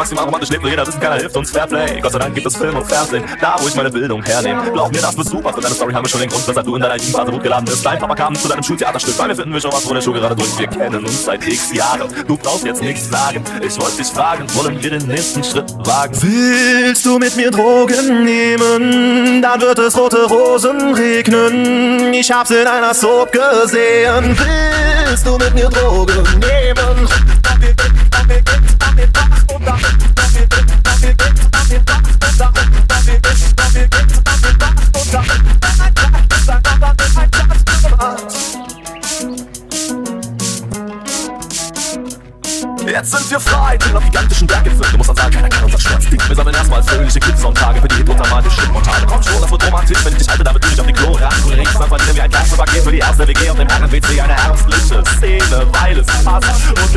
maximal romantisch lebt, will jeder wissen, keiner hilft uns Fairplay. Gott sei Dank gibt es Film und Fernsehen, da wo ich meine Bildung hernehme. Glaub mir, das wird super, für deine Story haben wir schon den Grund, weshalb du in deiner Jugendphase gut geladen bist. Dein Papa kam zu deinem Schultheaterstück, bei mir finden wir schon was, wo der Schuh gerade durch. Wir kennen uns seit x Jahren, du brauchst jetzt nichts sagen. Ich wollte dich fragen, wollen wir den nächsten Schritt wagen? Willst du mit mir Drogen nehmen? Dann wird es rote Rosen regnen. Ich hab's in einer Soap gesehen. Willst du mit mir Drogen nehmen? Jetzt sind wir frei, drin auf gigantischen Berggipfeln. Du musst dann sagen, keiner kann unser Schmerz. Wir sammeln erstmal fröhliche Clips-Sonntage für die hit-untermalte Schrittmontage. Komm schon, das wird romantisch, wenn ich dich halte, damit du dich auf die Klo ran bringst. Dann verdienen wir ein kleines Paket für die erste WG und dem RNWC eine herbstliche Szene, weil es passt. Und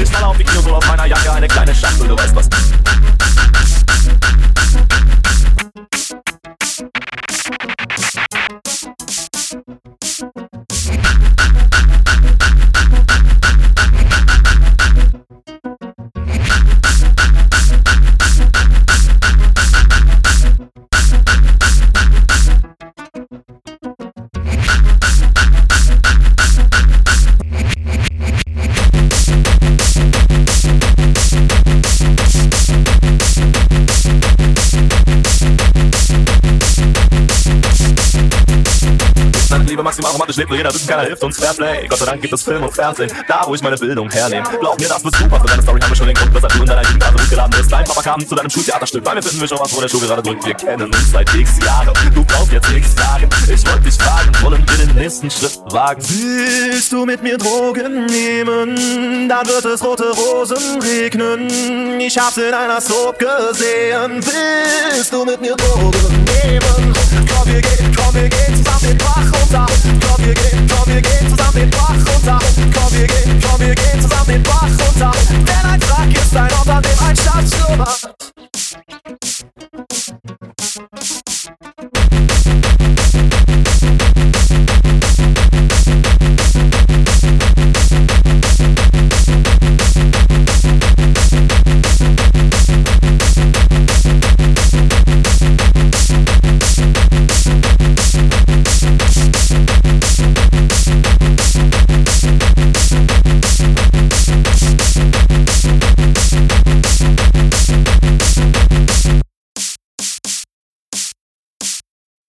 Deine Liebe maximal romantisch lebt, will jeder wissen, keiner hilft uns Fairplay. Gott sei Dank gibt es Film und Fernsehen, da wo ich meine Bildung hernehme. Glaub mir, das wird super, für deine Story haben wir schon den Grund, weshalb du in deiner Jugendphase hochgeladen bist. Dein Papa kam zu deinem Schultheaterstück, bei mir finden wir schon was, wo der Schuh gerade drückt. Wir kennen uns seit x Jahren, du brauchst jetzt nichts sagen. Ich wollte dich fragen, wollen wir den nächsten Schritt wagen? Willst du mit mir Drogen nehmen? Dann wird es rote Rosen regnen. Ich hab's in einer Soap gesehen. Willst du mit mir Drogen nehmen? Komm, wir gehen,